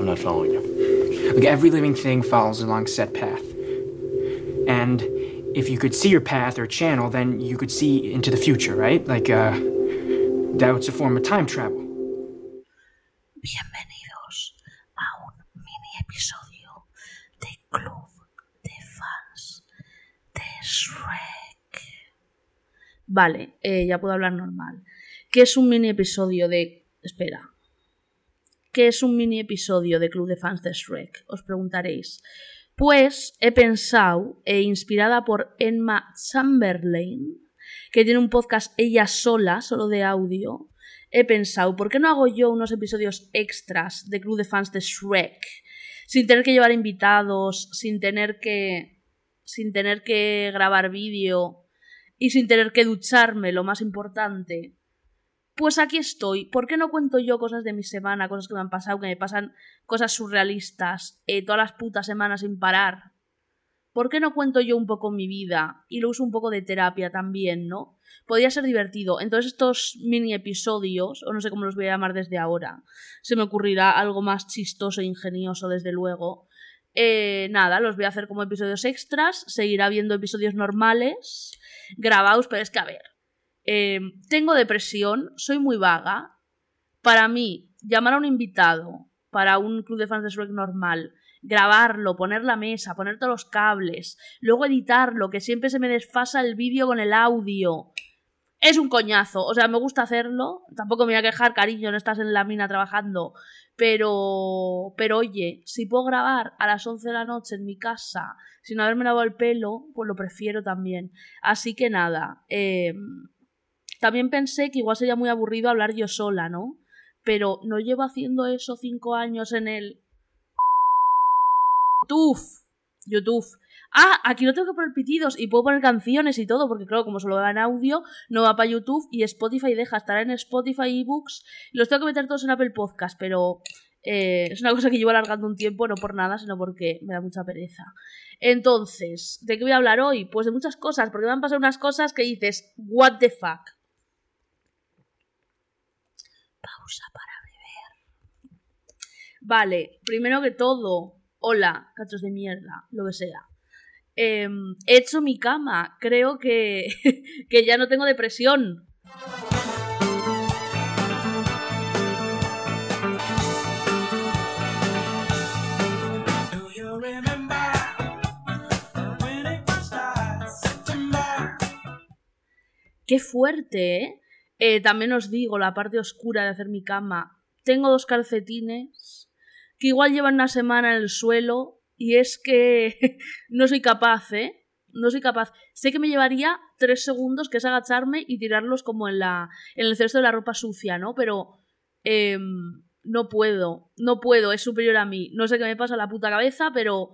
I'm not following you. Like every living thing follows along set path. And if you could see your path or channel, then you could see into the future, right? Like, uh, that's a form of time travel. Bienvenidos a un mini episodio de Club de Fans de Shrek. Vale, eh, ya puedo hablar normal. ¿Qué es un mini episodio de... Espera. ¿Qué es un mini episodio de Club de Fans de Shrek? Os preguntaréis. Pues he pensado, e inspirada por Emma Chamberlain, que tiene un podcast ella sola, solo de audio, he pensado, ¿por qué no hago yo unos episodios extras de Club de Fans de Shrek? Sin tener que llevar invitados, sin tener que. sin tener que grabar vídeo y sin tener que ducharme, lo más importante. Pues aquí estoy. ¿Por qué no cuento yo cosas de mi semana, cosas que me han pasado, que me pasan cosas surrealistas eh, todas las putas semanas sin parar? ¿Por qué no cuento yo un poco mi vida y lo uso un poco de terapia también, no? Podría ser divertido. Entonces estos mini episodios, o no sé cómo los voy a llamar desde ahora, se me ocurrirá algo más chistoso e ingenioso desde luego. Eh, nada, los voy a hacer como episodios extras, seguirá viendo episodios normales, grabados, pero es que a ver, eh, tengo depresión, soy muy vaga. Para mí, llamar a un invitado para un club de fans de Shrek normal, grabarlo, poner la mesa, poner todos los cables, luego editarlo, que siempre se me desfasa el vídeo con el audio. Es un coñazo, o sea, me gusta hacerlo, tampoco me voy a quejar, cariño, no estás en la mina trabajando, pero, pero oye, si puedo grabar a las 11 de la noche en mi casa sin haberme lavado el pelo, pues lo prefiero también. Así que nada, eh, también pensé que igual sería muy aburrido hablar yo sola, ¿no? Pero no llevo haciendo eso cinco años en el... YouTube. YouTube. Ah, aquí no tengo que poner pitidos y puedo poner canciones y todo, porque claro, como solo va en audio, no va para YouTube y Spotify deja estar en Spotify ebooks. Los tengo que meter todos en Apple Podcast, pero eh, es una cosa que llevo alargando un tiempo, no por nada, sino porque me da mucha pereza. Entonces, ¿de qué voy a hablar hoy? Pues de muchas cosas, porque me han pasado unas cosas que dices, what the fuck. Para beber. Vale, primero que todo, hola, cachos de mierda, lo que sea. Eh, he hecho mi cama, creo que, que ya no tengo depresión. Qué fuerte, ¿eh? Eh, También os digo, la parte oscura de hacer mi cama. Tengo dos calcetines que igual llevan una semana en el suelo y es que no soy capaz, ¿eh? No soy capaz. Sé que me llevaría tres segundos, que es agacharme y tirarlos como en la en el cesto de la ropa sucia, ¿no? Pero em, no puedo, no puedo, es superior a mí. No sé qué me pasa la puta cabeza, pero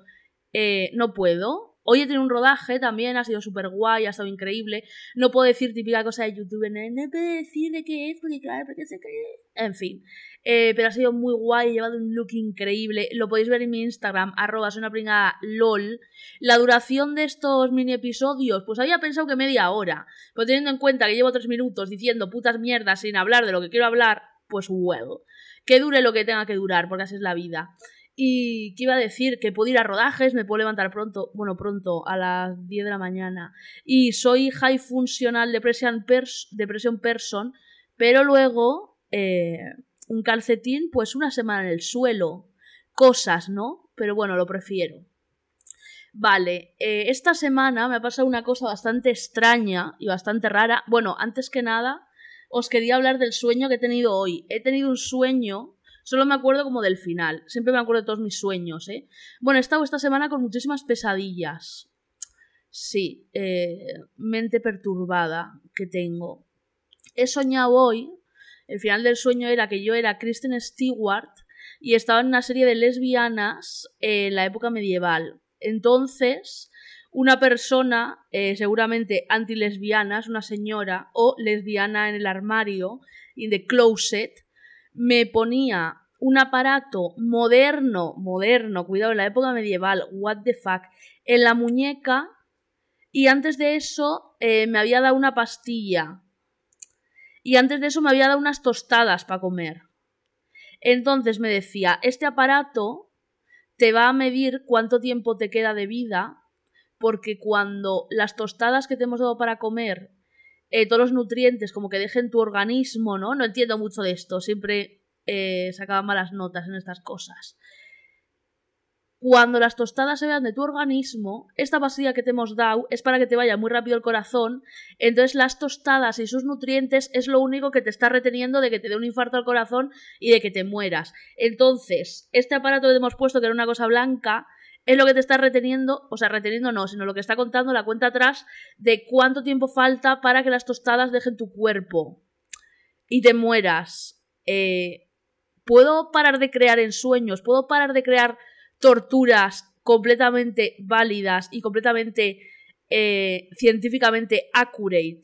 eh, no puedo. Hoy he tenido un rodaje también, ha sido súper guay, ha estado increíble. No puedo decir típica cosa de YouTube, no, puedo decir de qué es, porque claro, porque sé que... En fin, Eh, pero ha sido muy guay, he llevado un look increíble. Lo podéis ver en mi Instagram, arroba una lol. La duración de estos mini episodios, pues había pensado que media hora. Pero teniendo en cuenta que llevo tres minutos diciendo putas mierdas sin hablar de lo que quiero hablar, pues well. Que dure lo que tenga que durar, porque así es la vida. Y qué iba a decir, que puedo ir a rodajes, me puedo levantar pronto, bueno, pronto, a las 10 de la mañana. Y soy High Functional Depression, pers depression Person, pero luego eh, un calcetín, pues una semana en el suelo. Cosas, ¿no? Pero bueno, lo prefiero. Vale, eh, esta semana me ha pasado una cosa bastante extraña y bastante rara. Bueno, antes que nada, os quería hablar del sueño que he tenido hoy. He tenido un sueño Solo me acuerdo como del final. Siempre me acuerdo de todos mis sueños, ¿eh? Bueno, he estado esta semana con muchísimas pesadillas. Sí, eh, mente perturbada que tengo. He soñado hoy. El final del sueño era que yo era Kristen Stewart y estaba en una serie de lesbianas en la época medieval. Entonces, una persona, eh, seguramente antilesbiana, es una señora, o lesbiana en el armario, in the closet, me ponía un aparato moderno, moderno, cuidado, en la época medieval, what the fuck, en la muñeca y antes de eso eh, me había dado una pastilla y antes de eso me había dado unas tostadas para comer. Entonces me decía, este aparato te va a medir cuánto tiempo te queda de vida, porque cuando las tostadas que te hemos dado para comer, eh, todos los nutrientes como que dejen tu organismo, ¿no? No entiendo mucho de esto, siempre eh, sacaba malas notas en estas cosas. Cuando las tostadas se vean de tu organismo, esta pastilla que te hemos dado es para que te vaya muy rápido el corazón, entonces las tostadas y sus nutrientes es lo único que te está reteniendo de que te dé un infarto al corazón y de que te mueras. Entonces, este aparato que hemos puesto, que era una cosa blanca, es lo que te está reteniendo, o sea, reteniendo no, sino lo que está contando la cuenta atrás de cuánto tiempo falta para que las tostadas dejen tu cuerpo y te mueras. Eh, puedo parar de crear ensueños, puedo parar de crear torturas completamente válidas y completamente eh, científicamente accurate.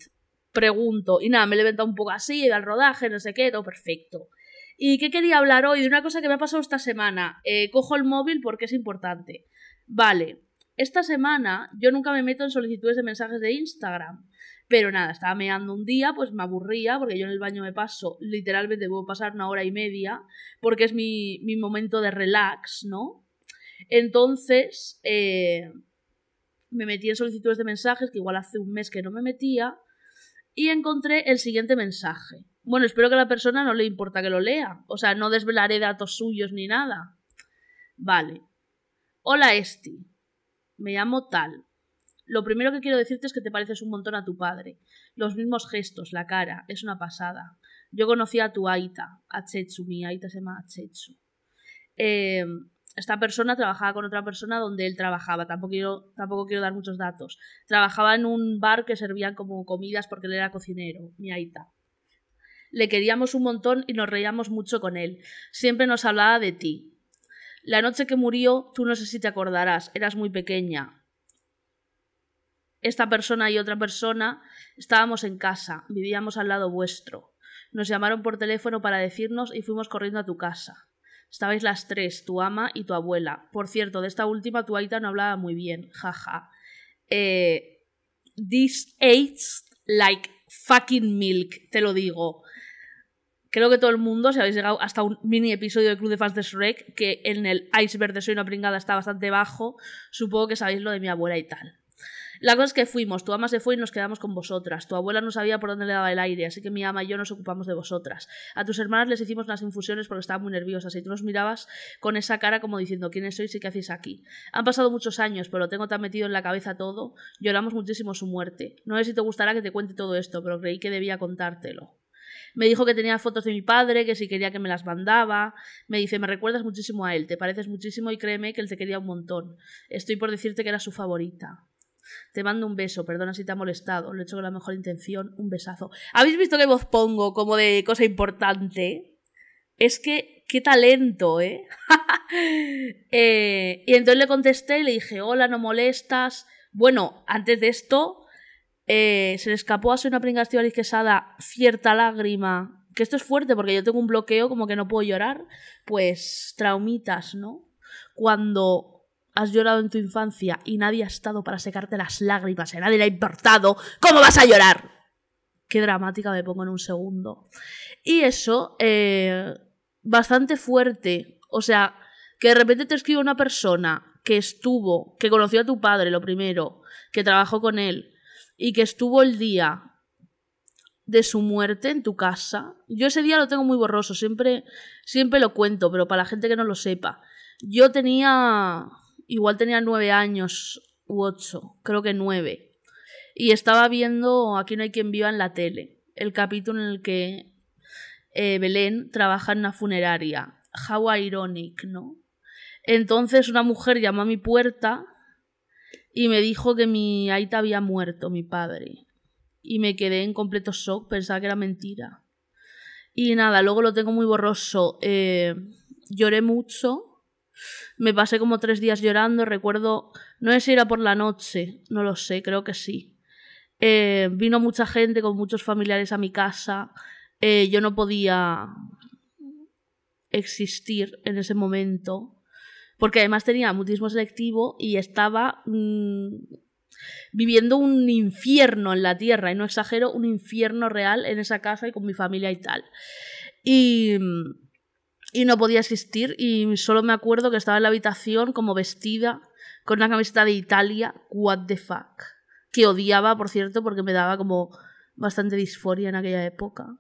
Pregunto. Y nada, me he levantado un poco así, al rodaje, no sé qué, todo perfecto. ¿Y qué quería hablar hoy? De una cosa que me ha pasado esta semana. Eh, cojo el móvil porque es importante. Vale, esta semana yo nunca me meto en solicitudes de mensajes de Instagram. Pero nada, estaba meando un día, pues me aburría, porque yo en el baño me paso, literalmente puedo pasar una hora y media, porque es mi, mi momento de relax, ¿no? Entonces, eh, me metí en solicitudes de mensajes, que igual hace un mes que no me metía, y encontré el siguiente mensaje. Bueno, espero que a la persona no le importa que lo lea. O sea, no desvelaré datos suyos ni nada. Vale. Hola, Esti. Me llamo tal. Lo primero que quiero decirte es que te pareces un montón a tu padre. Los mismos gestos, la cara, es una pasada. Yo conocí a tu Aita, a Chetsu, mi Aita se llama Chetsu. Eh, esta persona trabajaba con otra persona donde él trabajaba, tampoco quiero, tampoco quiero dar muchos datos. Trabajaba en un bar que servían como comidas porque él era cocinero, mi Aita. Le queríamos un montón y nos reíamos mucho con él. Siempre nos hablaba de ti. La noche que murió, tú no sé si te acordarás, eras muy pequeña. Esta persona y otra persona estábamos en casa, vivíamos al lado vuestro. Nos llamaron por teléfono para decirnos y fuimos corriendo a tu casa. Estabais las tres, tu ama y tu abuela. Por cierto, de esta última tu aita no hablaba muy bien, jaja. Eh, this aids like fucking milk, te lo digo. Creo que todo el mundo, si habéis llegado hasta un mini episodio de Club de Fans de Shrek, que en el iceberg de Soy una pringada está bastante bajo, supongo que sabéis lo de mi abuela y tal. La cosa es que fuimos, tu ama se fue y nos quedamos con vosotras. Tu abuela no sabía por dónde le daba el aire, así que mi ama y yo nos ocupamos de vosotras. A tus hermanas les hicimos unas infusiones porque estaban muy nerviosas y tú nos mirabas con esa cara como diciendo quiénes sois y qué hacéis aquí. Han pasado muchos años, pero lo tengo tan metido en la cabeza todo. Lloramos muchísimo su muerte. No sé si te gustará que te cuente todo esto, pero creí que debía contártelo. Me dijo que tenía fotos de mi padre, que si quería que me las mandaba. Me dice, me recuerdas muchísimo a él, te pareces muchísimo y créeme que él te quería un montón. Estoy por decirte que era su favorita. Te mando un beso, perdona si te ha molestado, lo he hecho con la mejor intención, un besazo. ¿Habéis visto qué voz pongo como de cosa importante? Es que, qué talento, ¿eh? eh y entonces le contesté y le dije, hola, no molestas. Bueno, antes de esto, eh, se le escapó a Soy una pringa cierta lágrima. Que esto es fuerte porque yo tengo un bloqueo como que no puedo llorar. Pues traumitas, ¿no? Cuando has llorado en tu infancia y nadie ha estado para secarte las lágrimas a nadie le ha importado, ¿cómo vas a llorar? Qué dramática me pongo en un segundo. Y eso, eh, bastante fuerte. O sea, que de repente te escribe una persona que estuvo, que conoció a tu padre, lo primero, que trabajó con él, y que estuvo el día de su muerte en tu casa. Yo ese día lo tengo muy borroso, siempre, siempre lo cuento, pero para la gente que no lo sepa. Yo tenía, igual tenía nueve años u ocho, creo que nueve. Y estaba viendo Aquí no hay quien viva en la tele, el capítulo en el que eh, Belén trabaja en una funeraria. How ironic, ¿no? Entonces una mujer llamó a mi puerta y me dijo que mi aita había muerto, mi padre. Y me quedé en completo shock, pensaba que era mentira. Y nada, luego lo tengo muy borroso. Eh, lloré mucho. Me pasé como tres días llorando. Recuerdo, no sé si era por la noche, no lo sé, creo que sí. Eh, vino mucha gente con muchos familiares a mi casa. Eh, yo no podía existir en ese momento porque además tenía mutismo selectivo y estaba mmm, viviendo un infierno en la tierra, y no exagero, un infierno real en esa casa y con mi familia y tal. Y y no podía existir y solo me acuerdo que estaba en la habitación como vestida con una camiseta de Italia, what the fuck, que odiaba, por cierto, porque me daba como bastante disforia en aquella época.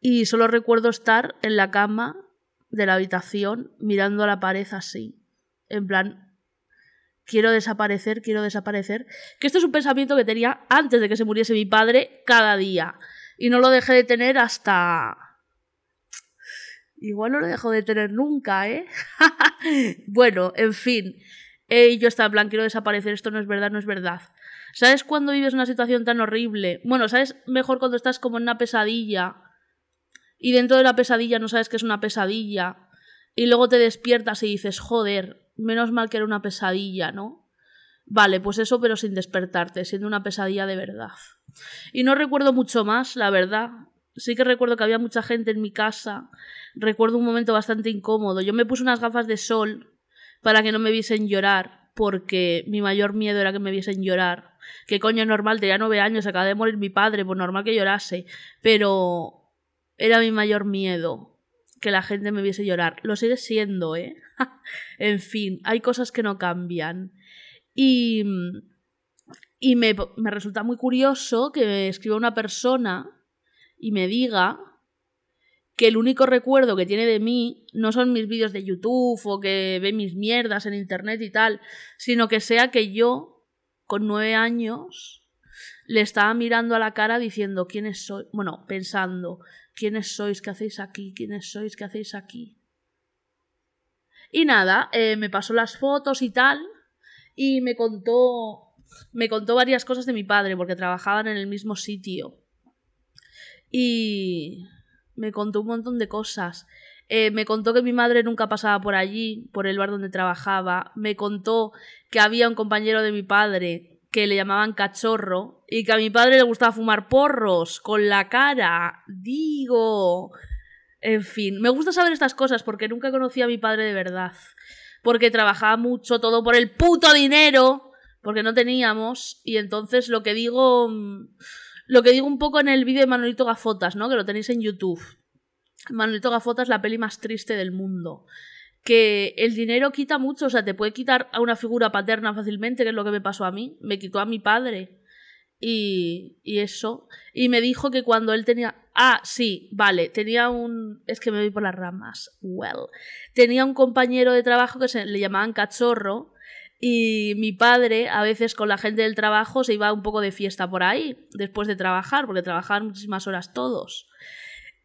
Y solo recuerdo estar en la cama de la habitación mirando a la pared así, en plan, quiero desaparecer, quiero desaparecer, que esto es un pensamiento que tenía antes de que se muriese mi padre cada día. Y no lo dejé de tener hasta... Igual no lo dejo de tener nunca, ¿eh? bueno, en fin. Eh, yo estaba en plan, quiero desaparecer, esto no es verdad, no es verdad. ¿Sabes cuando vives una situación tan horrible? Bueno, ¿sabes mejor cuando estás como en una pesadilla y dentro de la pesadilla no sabes que es una pesadilla y luego te despiertas y dices, joder, menos mal que era una pesadilla, ¿no? Vale, pues eso, pero sin despertarte, siendo una pesadilla de verdad. Y no recuerdo mucho más, la verdad. Sí que recuerdo que había mucha gente en mi casa. Recuerdo un momento bastante incómodo. Yo me puse unas gafas de sol para que no me viesen llorar, porque mi mayor miedo era que me viesen llorar. Que coño es normal, tenía nueve años, acaba de morir mi padre, pues normal que llorase. Pero era mi mayor miedo que la gente me viese llorar. Lo sigue siendo, ¿eh? en fin, hay cosas que no cambian. Y, y me, me resulta muy curioso que me escriba una persona y me diga que el único recuerdo que tiene de mí no son mis vídeos de YouTube o que ve mis mierdas en internet y tal, sino que sea que yo, con nueve años, le estaba mirando a la cara diciendo quiénes soy, bueno, pensando, quiénes sois, qué hacéis aquí, quiénes sois, qué hacéis aquí. Y nada, eh, me pasó las fotos y tal, y me contó, me contó varias cosas de mi padre, porque trabajaban en el mismo sitio. Y me contó un montón de cosas. Eh, me contó que mi madre nunca pasaba por allí, por el bar donde trabajaba. Me contó que había un compañero de mi padre que le llamaban cachorro y que a mi padre le gustaba fumar porros con la cara. Digo. En fin, me gusta saber estas cosas porque nunca conocí a mi padre de verdad. Porque trabajaba mucho, todo por el puto dinero, porque no teníamos. Y entonces lo que digo. Lo que digo un poco en el vídeo de Manolito Gafotas, ¿no? Que lo tenéis en YouTube. Manolito Gafotas, la peli más triste del mundo. Que el dinero quita mucho, o sea, te puede quitar a una figura paterna fácilmente, que es lo que me pasó a mí. Me quitó a mi padre. Y, y eso. Y me dijo que cuando él tenía. Ah, sí, vale. Tenía un. Es que me voy por las ramas. Well. Tenía un compañero de trabajo que se le llamaban cachorro. Y mi padre, a veces con la gente del trabajo, se iba un poco de fiesta por ahí, después de trabajar, porque trabajaban muchísimas horas todos.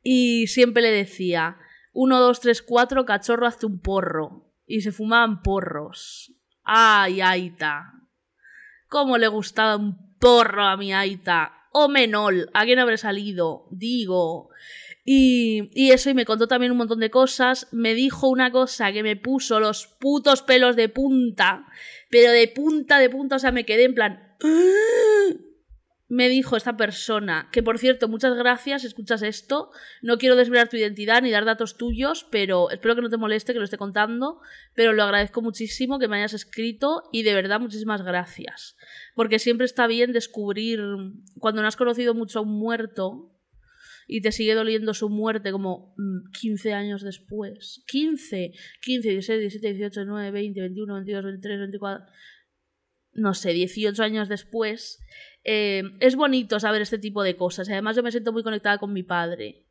Y siempre le decía, uno, dos, tres, cuatro, cachorro, hazte un porro. Y se fumaban porros. ¡Ay, Aita! ¿Cómo le gustaba un porro a mi Aita? O menol, ¿a quién habré salido? Digo. Y, eso, y me contó también un montón de cosas. Me dijo una cosa que me puso los putos pelos de punta. Pero de punta, de punta, o sea, me quedé en plan. Me dijo esta persona, que por cierto, muchas gracias, escuchas esto. No quiero desvelar tu identidad ni dar datos tuyos, pero espero que no te moleste que lo esté contando. Pero lo agradezco muchísimo que me hayas escrito y de verdad muchísimas gracias. Porque siempre está bien descubrir, cuando no has conocido mucho a un muerto, y te sigue doliendo su muerte como 15 años después. 15, 15, 16, 17, 18, 19, 20, 21, 22, 23, 24. No sé, 18 años después. Eh, es bonito saber este tipo de cosas. Además, yo me siento muy conectada con mi padre.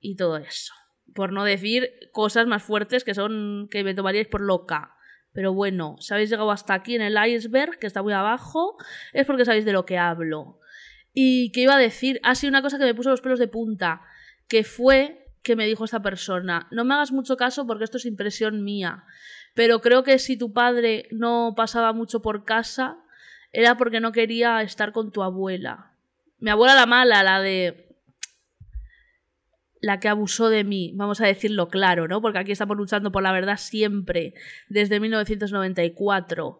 Y todo eso. Por no decir cosas más fuertes que son. que me tomaríais por loca. Pero bueno, si habéis llegado hasta aquí en el iceberg, que está muy abajo, es porque sabéis de lo que hablo. Y que iba a decir, ha sido una cosa que me puso los pelos de punta, que fue que me dijo esta persona, no me hagas mucho caso porque esto es impresión mía, pero creo que si tu padre no pasaba mucho por casa, era porque no quería estar con tu abuela. Mi abuela la mala, la de... la que abusó de mí, vamos a decirlo claro, ¿no? Porque aquí estamos luchando por la verdad siempre, desde 1994.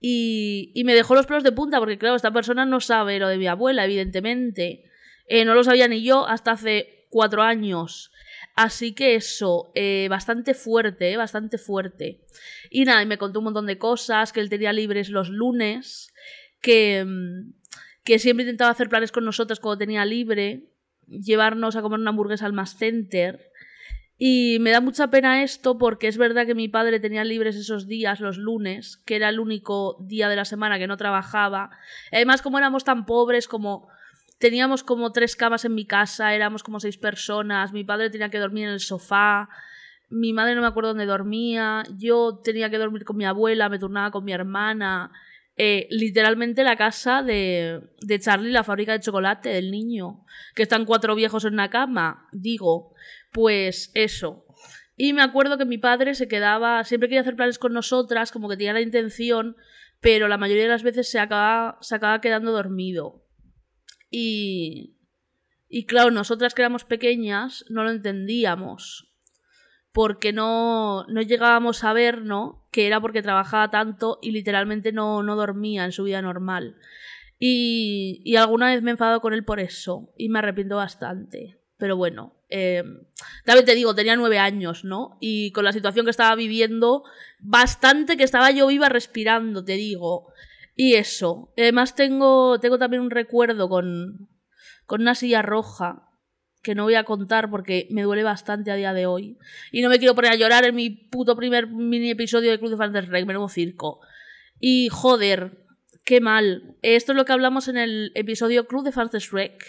Y, me dejó los pelos de punta porque, claro, esta persona no sabe lo de mi abuela, evidentemente. Eh, no lo sabía ni yo hasta hace cuatro años. Así que eso, eh, bastante fuerte, eh, bastante fuerte. Y nada, y me contó un montón de cosas, que él tenía libres los lunes, que, que siempre intentaba hacer planes con nosotros cuando tenía libre, llevarnos a comer una hamburguesa al Mass Center Y me da mucha pena esto porque es verdad que mi padre tenía libres esos días, los lunes, que era el único día de la semana que no trabajaba. Además, como éramos tan pobres, como teníamos como tres camas en mi casa, éramos como seis personas, mi padre tenía que dormir en el sofá, mi madre no me acuerdo dónde dormía, yo tenía que dormir con mi abuela, me turnaba con mi hermana. Eh, literalmente la casa de, de Charlie, la fábrica de chocolate del niño, que están cuatro viejos en una cama, digo, pues eso. Y me acuerdo que mi padre se quedaba, siempre quería hacer planes con nosotras, como que tenía la intención, pero la mayoría de las veces se acaba, se acaba quedando dormido. Y, y claro, nosotras que éramos pequeñas no lo entendíamos porque no, no llegábamos a ver, ¿no? Que era porque trabajaba tanto y literalmente no, no dormía en su vida normal. Y, y alguna vez me he enfadado con él por eso y me arrepiento bastante. Pero bueno, eh, también te digo, tenía nueve años, ¿no? Y con la situación que estaba viviendo, bastante que estaba yo viva respirando, te digo. Y eso. Además tengo, tengo también un recuerdo con, con una silla roja que no voy a contar porque me duele bastante a día de hoy. Y no me quiero poner a llorar en mi puto primer mini episodio de Cruz de Fans del Rey, menudo circo. Y joder, qué mal. Esto es lo que hablamos en el episodio Cruz de Fans de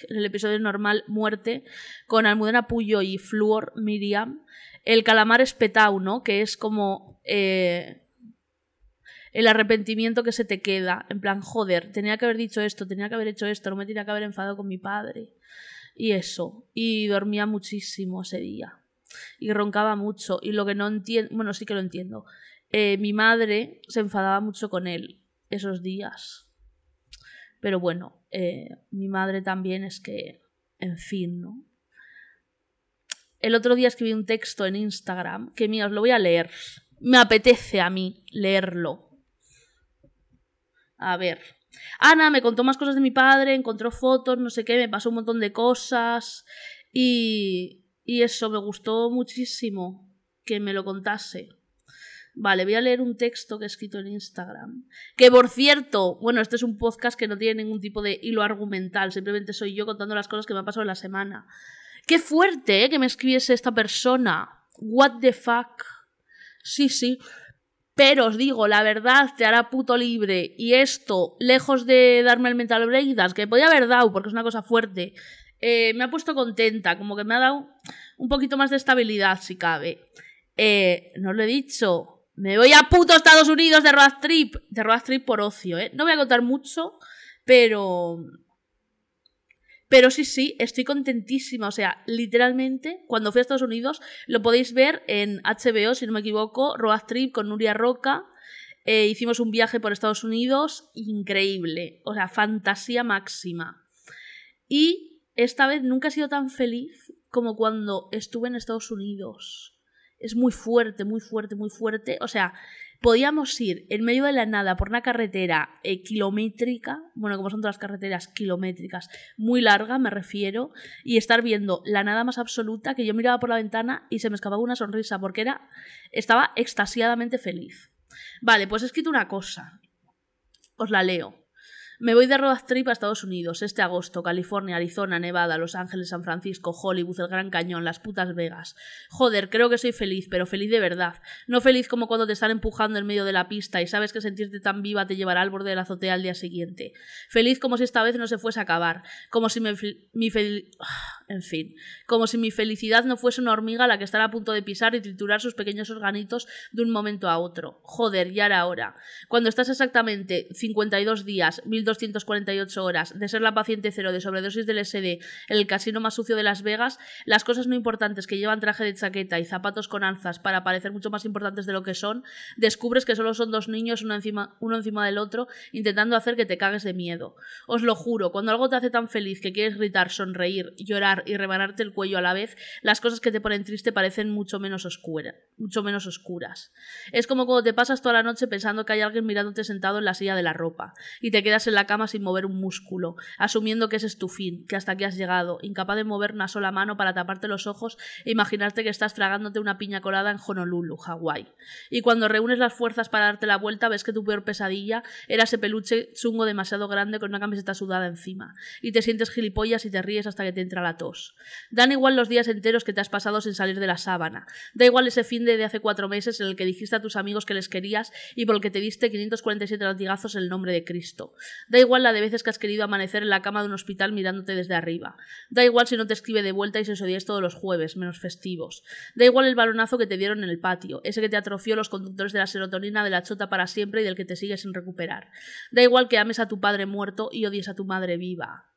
en el episodio normal Muerte, con Almudena Puyo y Fluor Miriam. El calamar espetau, ¿no? Que es como eh, el arrepentimiento que se te queda. En plan, joder, tenía que haber dicho esto, tenía que haber hecho esto, no me tenía que haber enfadado con mi padre. Y eso. Y dormía muchísimo ese día. Y roncaba mucho. Y lo que no entiendo, bueno, sí que lo entiendo. Eh, mi madre se enfadaba mucho con él esos días. Pero bueno, eh, mi madre también es que, en fin, ¿no? El otro día escribí un texto en Instagram que, mira, os lo voy a leer. Me apetece a mí leerlo. A ver. Ana me contó más cosas de mi padre, encontró fotos, no sé qué, me pasó un montón de cosas. Y, y eso, me gustó muchísimo que me lo contase. Vale, voy a leer un texto que he escrito en Instagram. Que por cierto, bueno, este es un podcast que no tiene ningún tipo de hilo argumental, simplemente soy yo contando las cosas que me han pasado en la semana. Qué fuerte, ¿eh? Que me escribiese esta persona. What the fuck. Sí, sí. Pero os digo, la verdad te hará puto libre. Y esto, lejos de darme el mental breakdance, que podía haber dado porque es una cosa fuerte, eh, me ha puesto contenta, como que me ha dado un poquito más de estabilidad, si cabe. Eh, no lo he dicho. Me voy a puto Estados Unidos de road trip. De road trip por ocio, ¿eh? No voy a contar mucho, pero. Pero sí, sí, estoy contentísima. O sea, literalmente, cuando fui a Estados Unidos, lo podéis ver en HBO, si no me equivoco, Road Trip con Nuria Roca. Eh, hicimos un viaje por Estados Unidos increíble. O sea, fantasía máxima. Y esta vez nunca he sido tan feliz como cuando estuve en Estados Unidos. Es muy fuerte, muy fuerte, muy fuerte. O sea, podíamos ir en medio de la nada por una carretera eh, kilométrica, bueno, como son todas las carreteras kilométricas, muy larga, me refiero, y estar viendo la nada más absoluta que yo miraba por la ventana y se me escapaba una sonrisa porque era, estaba extasiadamente feliz. Vale, pues he escrito una cosa. Os la leo. Me voy de road trip a Estados Unidos este agosto, California, Arizona, Nevada, Los Ángeles, San Francisco, Hollywood, el Gran Cañón, las putas Vegas. Joder, creo que soy feliz, pero feliz de verdad. No feliz como cuando te están empujando en medio de la pista y sabes que sentirte tan viva te llevará al borde de la azotea al día siguiente. Feliz como si esta vez no se fuese a acabar. Como si me mi fel en fin, como si mi felicidad no fuese una hormiga a la que estar a punto de pisar y triturar sus pequeños organitos de un momento a otro. Joder, ya era hora. Cuando estás exactamente 52 días, 1248 horas de ser la paciente cero de sobredosis del SD en el casino más sucio de Las Vegas, las cosas no importantes que llevan traje de chaqueta y zapatos con alzas para parecer mucho más importantes de lo que son, descubres que solo son dos niños uno encima, uno encima del otro intentando hacer que te cagues de miedo. Os lo juro, cuando algo te hace tan feliz que quieres gritar, sonreír, llorar y rebanarte el cuello a la vez, las cosas que te ponen triste parecen mucho menos oscuras, mucho menos oscuras. Es como cuando te pasas toda la noche pensando que hay alguien mirándote sentado en la silla de la ropa y te quedas en la la cama sin mover un músculo, asumiendo que ese es tu fin, que hasta aquí has llegado, incapaz de mover una sola mano para taparte los ojos e imaginarte que estás tragándote una piña colada en Honolulu, Hawái. Y cuando reúnes las fuerzas para darte la vuelta, ves que tu peor pesadilla era ese peluche chungo demasiado grande con una camiseta sudada encima, y te sientes gilipollas y te ríes hasta que te entra la tos. Dan igual los días enteros que te has pasado sin salir de la sábana, da igual ese fin de, de hace cuatro meses en el que dijiste a tus amigos que les querías y por el que te diste 547 latigazos en el nombre de Cristo. Da igual la de veces que has querido amanecer en la cama de un hospital mirándote desde arriba. Da igual si no te escribe de vuelta y se odiáis todos los jueves, menos festivos. Da igual el balonazo que te dieron en el patio, ese que te atrofió los conductores de la serotonina de la chota para siempre y del que te sigues sin recuperar. Da igual que ames a tu padre muerto y odies a tu madre viva.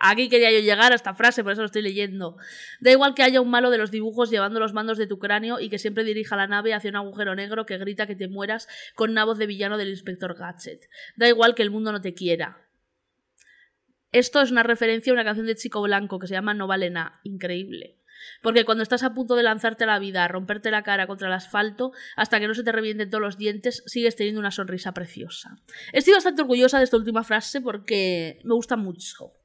Aquí quería yo llegar a esta frase, por eso lo estoy leyendo. Da igual que haya un malo de los dibujos llevando los mandos de tu cráneo y que siempre dirija la nave hacia un agujero negro que grita que te mueras con una voz de villano del inspector Gadget. Da igual que el mundo no te quiera. Esto es una referencia a una canción de Chico Blanco que se llama No vale nada. Increíble. Porque cuando estás a punto de lanzarte a la vida, romperte la cara contra el asfalto, hasta que no se te revienten todos los dientes, sigues teniendo una sonrisa preciosa. Estoy bastante orgullosa de esta última frase porque me gusta mucho.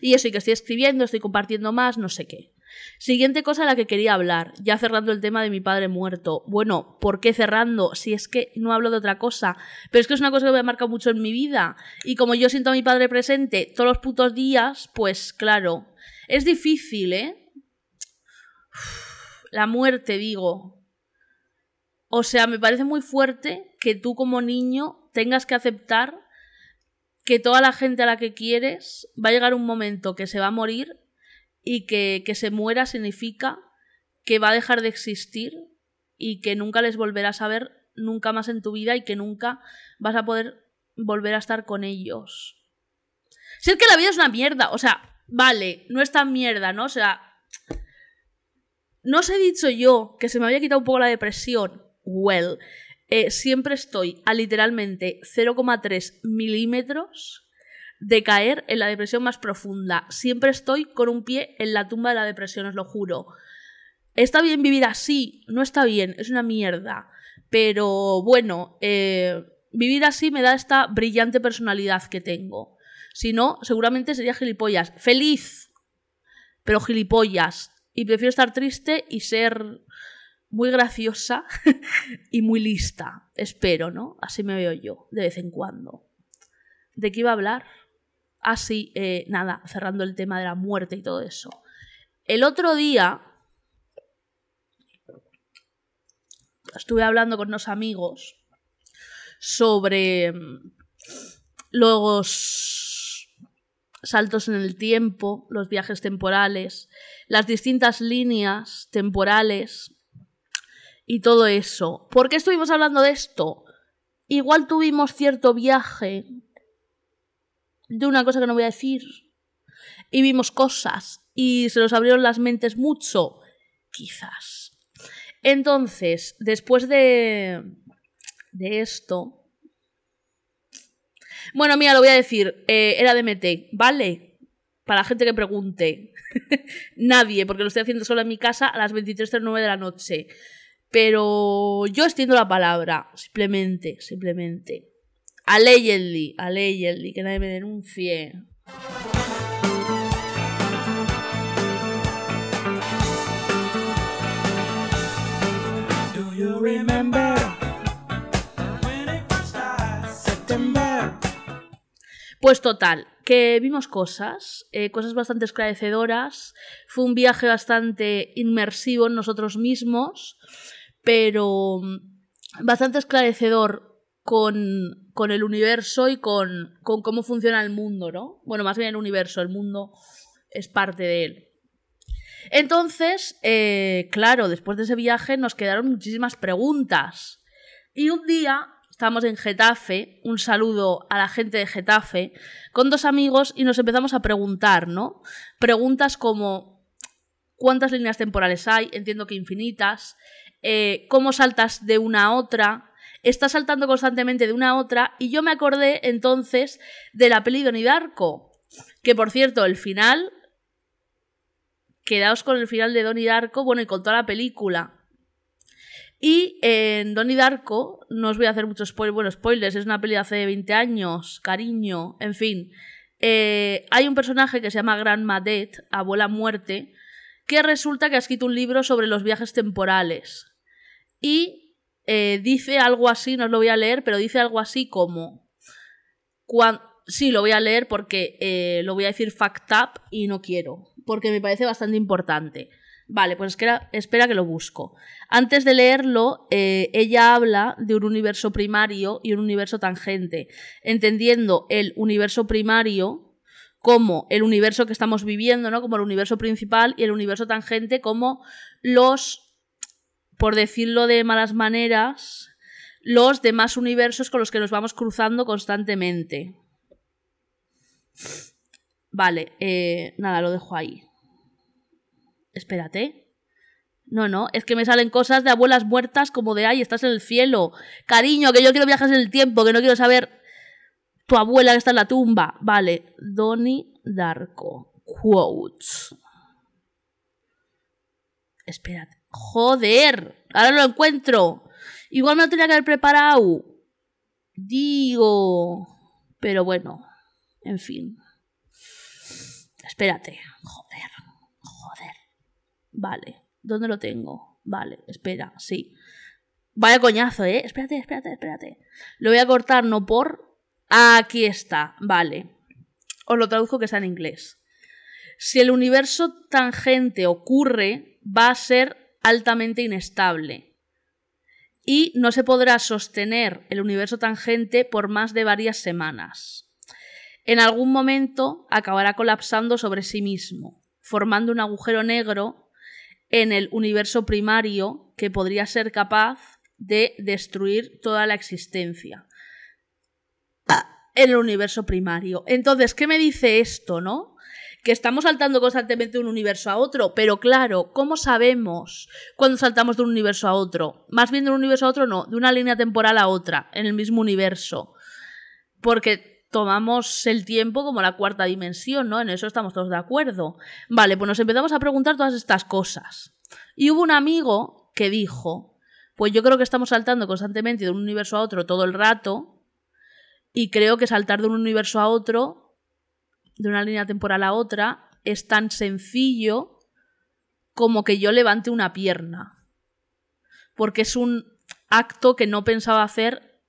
Y eso, y que estoy escribiendo, estoy compartiendo más, no sé qué. Siguiente cosa a la que quería hablar, ya cerrando el tema de mi padre muerto. Bueno, ¿por qué cerrando? Si es que no hablo de otra cosa. Pero es que es una cosa que me ha marcado mucho en mi vida. Y como yo siento a mi padre presente todos los putos días, pues claro, es difícil, ¿eh? La muerte, digo. O sea, me parece muy fuerte que tú como niño tengas que aceptar que toda la gente a la que quieres va a llegar un momento que se va a morir y que, que se muera significa que va a dejar de existir y que nunca les volverás a ver nunca más en tu vida y que nunca vas a poder volver a estar con ellos. Es que la vida es una mierda, o sea, vale, no es tan mierda, ¿no? O sea, no os he dicho yo que se me había quitado un poco la depresión. Well, eh, siempre estoy a literalmente 0,3 milímetros de caer en la depresión más profunda. Siempre estoy con un pie en la tumba de la depresión, os lo juro. ¿Está bien vivir así? No está bien, es una mierda. Pero bueno, eh, vivir así me da esta brillante personalidad que tengo. Si no, seguramente sería gilipollas. Feliz, pero gilipollas. Y prefiero estar triste y ser muy graciosa y muy lista. Espero, ¿no? Así me veo yo, de vez en cuando. ¿De qué iba a hablar? Así, eh, nada, cerrando el tema de la muerte y todo eso. El otro día estuve hablando con unos amigos sobre mm, los saltos en el tiempo, los viajes temporales, las distintas líneas temporales y todo eso. ¿Por qué estuvimos hablando de esto? Igual tuvimos cierto viaje de una cosa que no voy a decir y vimos cosas y se nos abrieron las mentes mucho, quizás. Entonces, después de de esto, bueno, mira, lo voy a decir, eh, era DMT, ¿vale? Para la gente que pregunte. Nadie, porque lo estoy haciendo solo en mi casa a las 23.09 de la noche. Pero yo extiendo la palabra, simplemente, simplemente. Allegedly, allegedly, que nadie me denuncie. Do you remember when it was last September? Pues total, que vimos cosas, eh, cosas bastante esclarecedoras. Fue un viaje bastante inmersivo en nosotros mismos, pero mm, bastante esclarecedor con, con el universo y con, con cómo funciona el mundo, ¿no? Bueno, más bien el universo, el mundo es parte de él. Entonces, eh, claro, después de ese viaje nos quedaron muchísimas preguntas. Y un día estábamos en Getafe, un saludo a la gente de Getafe, con dos amigos y nos empezamos a preguntar, ¿no? Preguntas como ¿cuántas líneas temporales hay? Entiendo que infinitas. Eh, ¿Cómo saltas de una a otra? Estás saltando constantemente de una a otra y yo me acordé entonces de la peli Donnie Darko, que por cierto, el final quedaos con el final de Donnie Darko, bueno, y con toda la película. Y en Donnie Darko, no os voy a hacer muchos spoilers, bueno, spoilers, es una peli de hace 20 años, cariño, en fin. Eh, hay un personaje que se llama Gran Madet, Abuela Muerte, que resulta que ha escrito un libro sobre los viajes temporales. Y eh, dice algo así, no os lo voy a leer, pero dice algo así como... cuan- sí, lo voy a leer porque eh, lo voy a decir fact up y no quiero, porque me parece bastante importante. Vale, pues espera, espera que lo busco. Antes de leerlo, eh, ella habla de un universo primario y un universo tangente, entendiendo el universo primario como el universo que estamos viviendo, ¿no? Como el universo principal y el universo tangente como los, por decirlo de malas maneras, los demás universos con los que nos vamos cruzando constantemente. Vale, eh, nada, lo dejo ahí. Espérate. No, no, es que me salen cosas de abuelas muertas como de, ay, estás en el cielo. Cariño, que yo quiero viajar en el tiempo, que no quiero saber tu abuela que está en la tumba. Vale, Donnie Darko. Quotes. Espérate. Joder, ahora lo encuentro. Igual me lo tenía que haber preparado. Digo. Pero bueno, en fin. Espérate. Joder. Joder. Vale. ¿Dónde lo tengo? Vale, espera, sí. Vaya coñazo, ¿eh? Espérate, espérate, espérate. Lo voy a cortar no por... Aquí está, vale. Os lo traduzco que está en inglés. Si el universo tangente ocurre, va a ser altamente inestable. Y no se podrá sostener el universo tangente por más de varias semanas. En algún momento acabará colapsando sobre sí mismo, formando un agujero negro en el universo primario que podría ser capaz de destruir toda la existencia. En el universo primario. Entonces, ¿qué me dice esto, no? Que estamos saltando constantemente de un universo a otro, pero claro, ¿cómo sabemos cuando saltamos de un universo a otro? Más bien de un universo a otro, no, de una línea temporal a otra, en el mismo universo. Porque tomamos el tiempo como la cuarta dimensión, ¿no? En eso estamos todos de acuerdo. Vale, pues nos empezamos a preguntar todas estas cosas. Y hubo un amigo que dijo, pues yo creo que estamos saltando constantemente de un universo a otro todo el rato, y creo que saltar de un universo a otro, de una línea temporal a otra, es tan sencillo como que yo levante una pierna. Porque es un acto que no pensaba hacer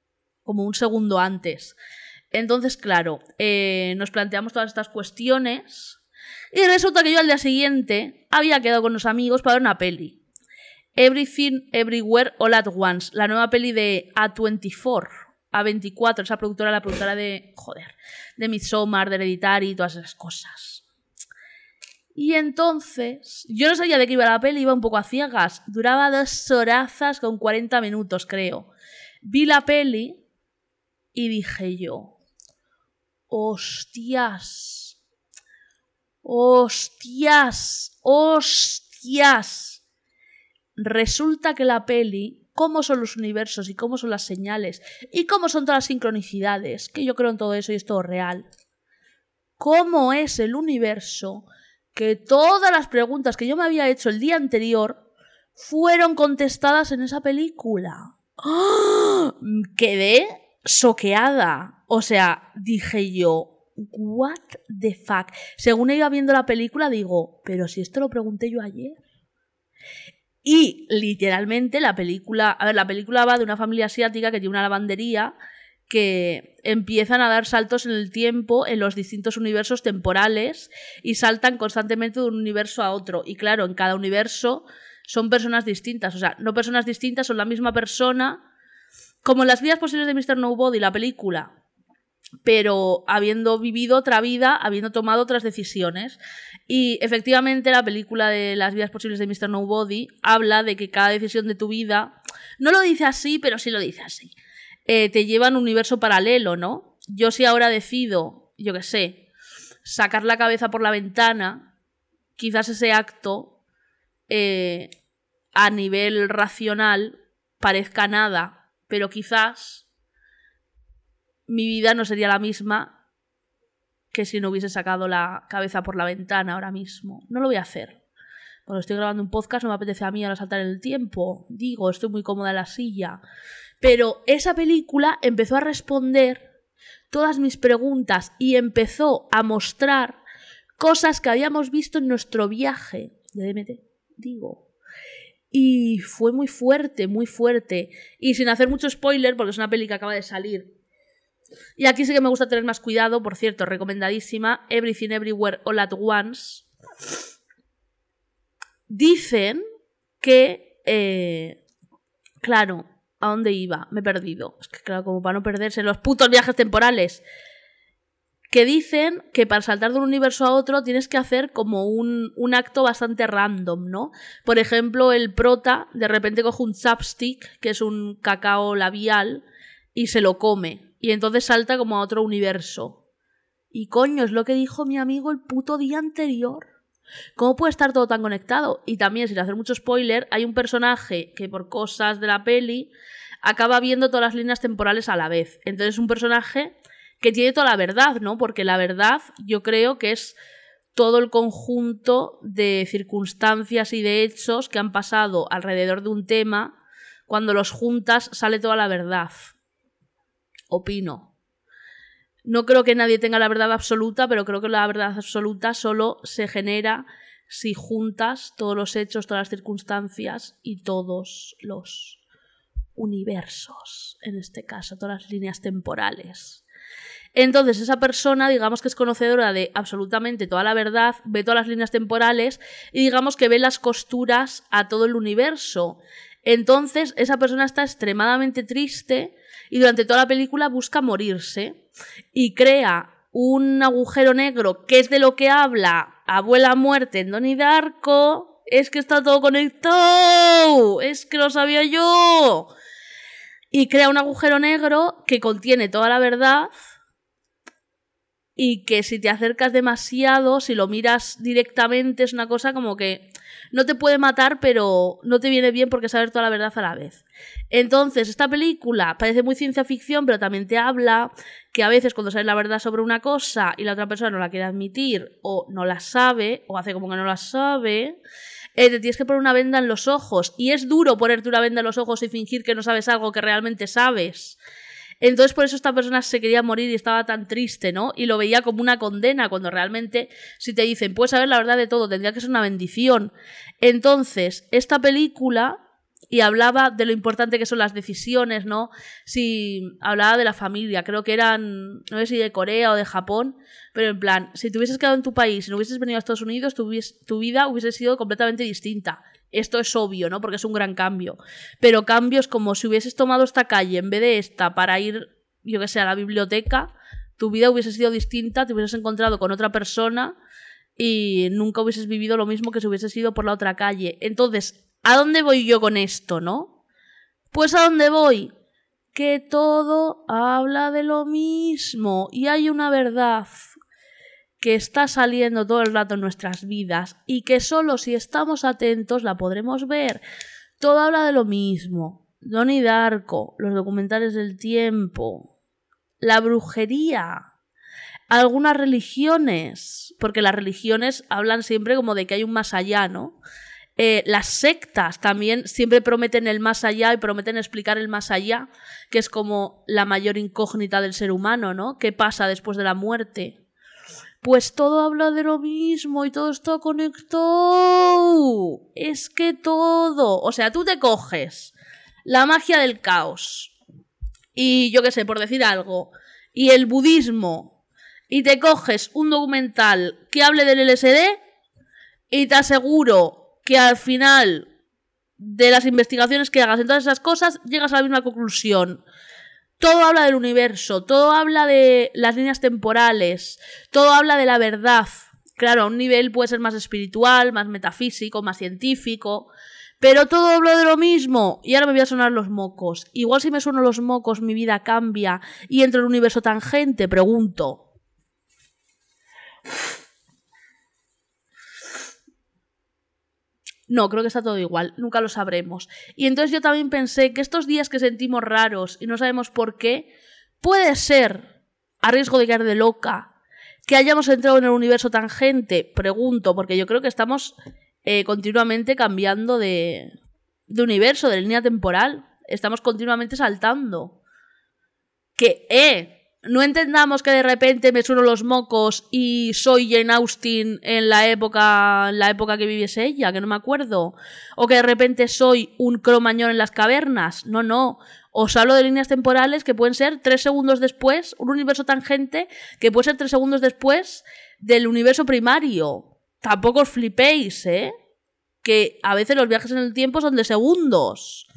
como un segundo antes. Entonces, claro, eh, nos planteamos todas estas cuestiones y resulta que yo al día siguiente había quedado con los amigos para una peli. Everything, Everywhere, All at Once, la nueva peli de A24, A24, esa productora, la productora de, joder, de Midsommar, de Hereditary y todas esas cosas. Y entonces, yo no sabía de qué iba la peli, iba un poco a ciegas. Duraba dos horazas con 40 minutos, creo. Vi la peli y dije yo, hostias, hostias, hostias. Resulta que la peli, cómo son los universos y cómo son las señales y cómo son todas las sincronicidades, que yo creo en todo eso y es todo real. Cómo es el universo que todas las preguntas que yo me había hecho el día anterior fueron contestadas en esa película. ¡Ah! Quedé soqueada. O sea, dije yo, what the fuck. Según iba viendo la película, digo, pero si esto lo pregunté yo ayer. Y literalmente la película, a ver, la película va de una familia asiática que tiene una lavandería que empiezan a dar saltos en el tiempo en los distintos universos temporales y saltan constantemente de un universo a otro. Y claro, en cada universo son personas distintas, o sea, no personas distintas, son la misma persona, como en las vidas posibles de Mr. Nobody, la película, pero habiendo vivido otra vida, habiendo tomado otras decisiones. Y efectivamente la película de las vidas posibles de Mr. Nobody habla de que cada decisión de tu vida, no lo dice así, pero sí lo dice así, eh, te lleva a un universo paralelo, ¿no? Yo si ahora decido, yo qué sé, sacar la cabeza por la ventana, quizás ese acto eh, a nivel racional parezca nada, pero quizás mi vida no sería la misma que si no hubiese sacado la cabeza por la ventana ahora mismo. No lo voy a hacer. Cuando estoy grabando un podcast no me apetece a mí ahora saltar el tiempo. Digo, estoy muy cómoda en la silla. Pero esa película empezó a responder todas mis preguntas y empezó a mostrar cosas que habíamos visto en nuestro viaje de DMT. Digo. Y fue muy fuerte, muy fuerte. Y sin hacer mucho spoiler, porque es una peli que acaba de salir. Y aquí sí que me gusta tener más cuidado, por cierto, recomendadísima, Everything Everywhere All at Once. Dicen que, eh, claro, ¿a dónde iba? Me he perdido. Es que claro, como para no perderse en los putos viajes temporales. Que dicen que para saltar de un universo a otro tienes que hacer como un, un acto bastante random, ¿no? Por ejemplo, el prota de repente coge un chapstick, que es un cacao labial, y se lo come. Y entonces salta como a otro universo. Y coño, es lo que dijo mi amigo el puto día anterior. ¿Cómo puede estar todo tan conectado? Y también, sin hacer mucho spoiler, hay un personaje que por cosas de la peli acaba viendo todas las líneas temporales a la vez. Entonces es un personaje que tiene toda la verdad, ¿no? Porque la verdad yo creo que es todo el conjunto de circunstancias y de hechos que han pasado alrededor de un tema. Cuando los juntas sale toda la verdad. Opino. No creo que nadie tenga la verdad absoluta, pero creo que la verdad absoluta solo se genera si juntas todos los hechos, todas las circunstancias y todos los universos, en este caso, todas las líneas temporales. Entonces, esa persona, digamos que es conocedora de absolutamente toda la verdad, ve todas las líneas temporales y digamos que ve las costuras a todo el universo. Entonces, esa persona está extremadamente triste y durante toda la película busca morirse y crea un agujero negro que es de lo que habla Abuela Muerte en Donnie Darko. Es que está todo conectado. Es que lo sabía yo. Y crea un agujero negro que contiene toda la verdad y que si te acercas demasiado, si lo miras directamente, es una cosa como que no te puede matar, pero no te viene bien porque saber toda la verdad a la vez. Entonces, esta película parece muy ciencia ficción, pero también te habla que a veces cuando sabes la verdad sobre una cosa y la otra persona no la quiere admitir o no la sabe o hace como que no la sabe, eh, te tienes que poner una venda en los ojos. Y es duro ponerte una venda en los ojos y fingir que no sabes algo que realmente sabes. Entonces por eso esta persona se quería morir y estaba tan triste, ¿no? Y lo veía como una condena, cuando realmente si te dicen, puedes saber la verdad de todo, tendría que ser una bendición. Entonces, esta película y hablaba de lo importante que son las decisiones, ¿no? Si hablaba de la familia, creo que eran, no sé si de Corea o de Japón, pero en plan, si te hubieses quedado en tu país y no hubieses venido a Estados Unidos, tu, vida hubiese sido completamente distinta. Esto es obvio, ¿no? Porque es un gran cambio. Pero cambios como si hubieses tomado esta calle en vez de esta para ir, yo que sé, a la biblioteca, tu vida hubiese sido distinta, te hubieses encontrado con otra persona y nunca hubieses vivido lo mismo que si hubieses ido por la otra calle. Entonces, ¿a dónde voy yo con esto, no? Pues a dónde voy. Que todo habla de lo mismo y hay una verdad que está saliendo todo el rato en nuestras vidas y que solo si estamos atentos la podremos ver. Todo habla de lo mismo. Donnie Darko, los documentales del tiempo, la brujería, algunas religiones, porque las religiones hablan siempre como de que hay un más allá, ¿no? Eh, las sectas también siempre prometen el más allá y prometen explicar el más allá, que es como la mayor incógnita del ser humano, ¿no? ¿Qué pasa después de la muerte? Pues todo habla de lo mismo y todo está conectado. Es que todo. O sea, tú te coges la magia del caos y yo qué sé, por decir algo, y el budismo, y te coges un documental que hable del LSD y te aseguro que al final de las investigaciones que hagas en todas esas cosas llegas a la misma conclusión. Todo habla del universo, todo habla de las líneas temporales, todo habla de la verdad. Claro, a un nivel puede ser más espiritual, más metafísico, más científico, pero todo habla de lo mismo. Y ahora me voy a sonar los mocos. Igual si me suenan los mocos mi vida cambia y entro en el universo tangente, pregunto. No, creo que está todo igual, nunca lo sabremos. Y entonces yo también pensé que estos días que sentimos raros y no sabemos por qué, puede ser, a riesgo de quedar de loca, que hayamos entrado en el universo tangente, pregunto, porque yo creo que estamos eh, continuamente cambiando de, de universo, de línea temporal. Estamos continuamente saltando. Que, eh, no entendamos que de repente me sueno los mocos y soy Jane Austen en la época, en la época que viviese ella, que no me acuerdo. O que de repente soy un cromañón en las cavernas. No, no. Os hablo de líneas temporales que pueden ser tres segundos después, un universo tangente que puede ser tres segundos después del universo primario. Tampoco os flipéis, ¿eh? Que a veces los viajes en el tiempo son de segundos.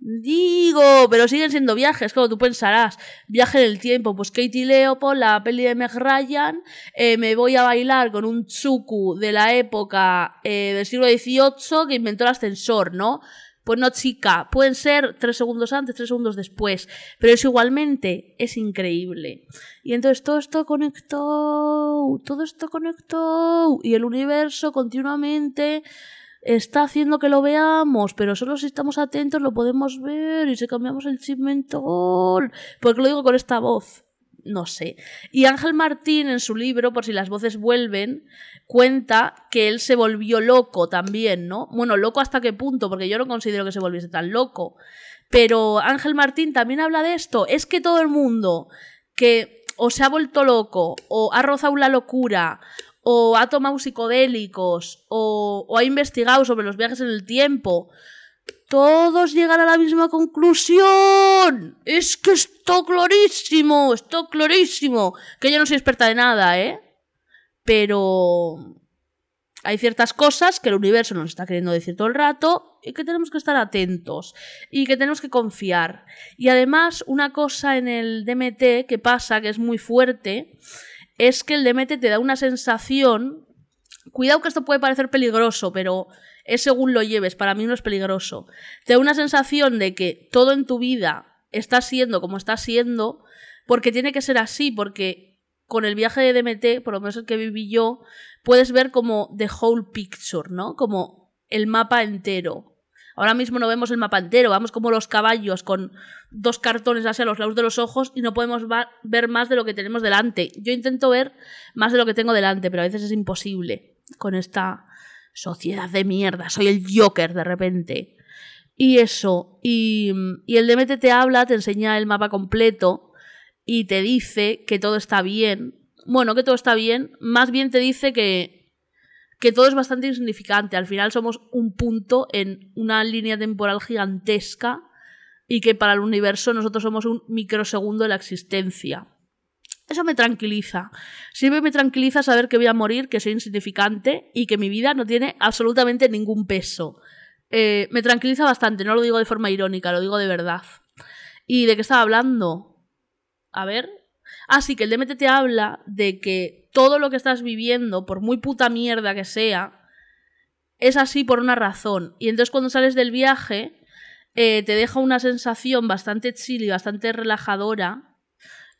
Digo, pero siguen siendo viajes, como tú pensarás. Viaje en el tiempo, pues Katie Leopold, la peli de Meg Ryan, eh, me voy a bailar con un chuku de la época eh, del siglo XVIII que inventó el ascensor, ¿no? Pues no, chica, pueden ser tres segundos antes, tres segundos después, pero eso igualmente es increíble. Y entonces todo esto conectó, todo esto conectó, y el universo continuamente está haciendo que lo veamos, pero solo si estamos atentos lo podemos ver y si cambiamos el chip mental. ¿Por qué lo digo con esta voz? No sé. Y Ángel Martín en su libro, por si las voces vuelven, cuenta que él se volvió loco también, ¿no? Bueno, loco hasta qué punto, porque yo no considero que se volviese tan loco. Pero Ángel Martín también habla de esto. Es que todo el mundo que o se ha vuelto loco, o ha rozado la locura, o ha tomado psicodélicos, o, o ha investigado sobre los viajes en el tiempo, todos llegan a la misma conclusión. Es que está clarísimo, está clarísimo. Que yo no soy experta de nada, ¿eh? Pero hay ciertas cosas que el universo nos está queriendo decir todo el rato y que tenemos que estar atentos y que tenemos que confiar. Y además, una cosa en el DMT que pasa, que es muy fuerte, es que el DMT te da una sensación. Cuidado que esto puede parecer peligroso, pero es según lo lleves, para mí no es peligroso. Te da una sensación de que todo en tu vida está siendo como está siendo, porque tiene que ser así, porque con el viaje de DMT, por lo menos el que viví yo, puedes ver como the whole picture, ¿no? Como el mapa entero. Ahora mismo no vemos el mapa entero, vamos como los caballos con dos cartones hacia los lados de los ojos y no podemos ver más de lo que tenemos delante. Yo intento ver más de lo que tengo delante, pero a veces es imposible con esta sociedad de mierda, soy el Joker de repente. Y eso, y, y el DMT te habla, te enseña el mapa completo y te dice que todo está bien. Bueno, que todo está bien, más bien te dice que, que todo es bastante insignificante. Al final somos un punto en una línea temporal gigantesca y que para el universo nosotros somos un microsegundo de la existencia. Eso me tranquiliza. Siempre me tranquiliza saber que voy a morir, que soy insignificante y que mi vida no tiene absolutamente ningún peso. Eh, me tranquiliza bastante, no lo digo de forma irónica, lo digo de verdad. ¿Y de qué estaba hablando? A ver. Ah, sí, que el DMT te habla de que todo lo que estás viviendo, por muy puta mierda que sea, es así por una razón. Y entonces cuando sales del viaje, eh, te deja una sensación bastante chill y bastante relajadora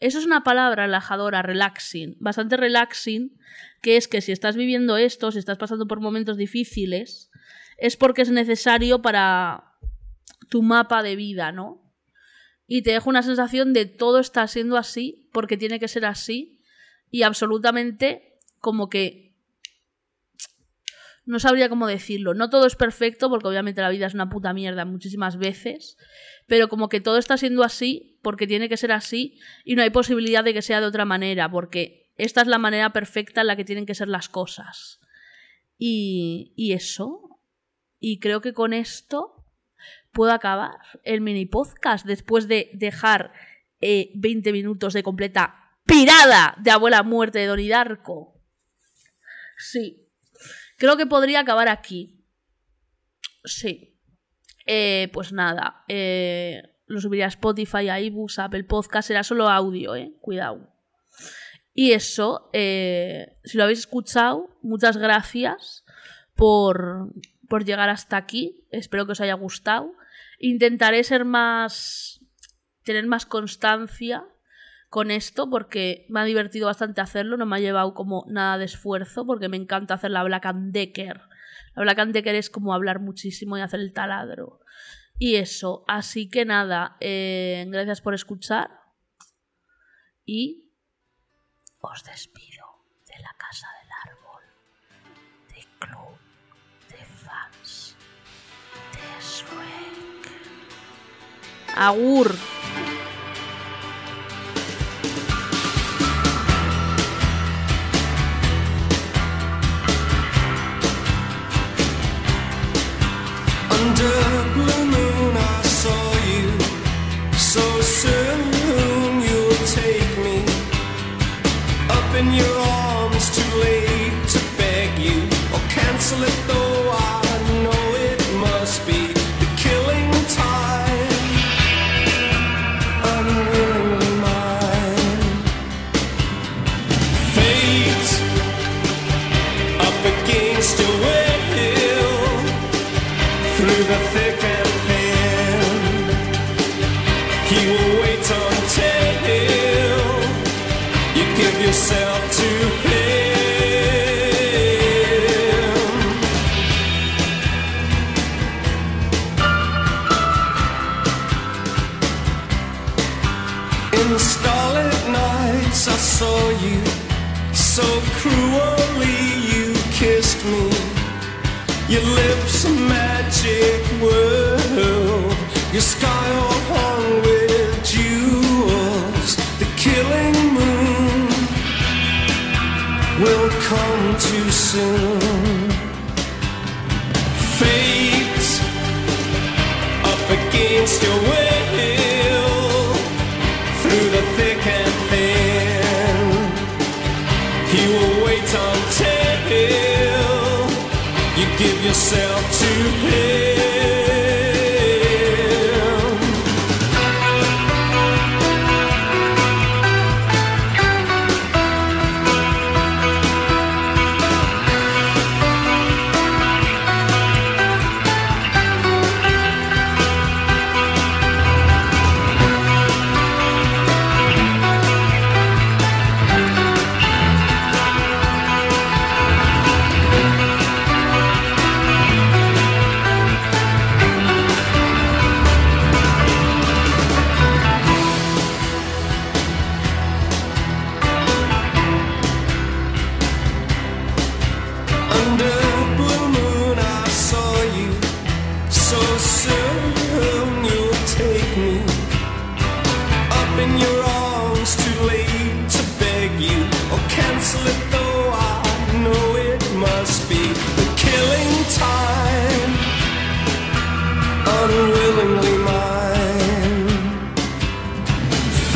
eso es una palabra relajadora, relaxing, bastante relaxing, que es que si estás viviendo esto, si estás pasando por momentos difíciles, es porque es necesario para tu mapa de vida, ¿no? Y te deja una sensación de todo está siendo así, porque tiene que ser así, y absolutamente como que no sabría cómo decirlo. No todo es perfecto, porque obviamente la vida es una puta mierda muchísimas veces, pero como que todo está siendo así, porque tiene que ser así, y no hay posibilidad de que sea de otra manera, porque esta es la manera perfecta en la que tienen que ser las cosas. Y, y eso. Y creo que con esto puedo acabar el mini podcast después de dejar eh, 20 minutos de completa pirada de abuela muerte de Don Hidarco. Sí, Creo que podría acabar aquí. Sí. Eh, pues nada. Eh, lo subiría a Spotify, a iBooks, Apple Podcast. Será solo audio, eh. Cuidado. Y eso, eh, si lo habéis escuchado, muchas gracias por, por llegar hasta aquí. Espero que os haya gustado. Intentaré ser más. tener más constancia con esto porque me ha divertido bastante hacerlo, no me ha llevado como nada de esfuerzo porque me encanta hacer la Black and Decker. La Black and Decker es como hablar muchísimo y hacer el taladro. Y eso, así que nada, eh, gracias por escuchar y os despido de la casa del árbol, de club, de fans, de Shrek. Agur. too soon. Fate.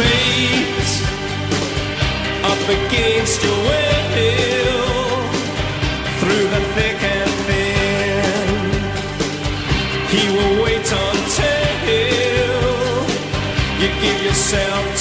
fate up against your will through the thick and thin. He will wait until you give yourself.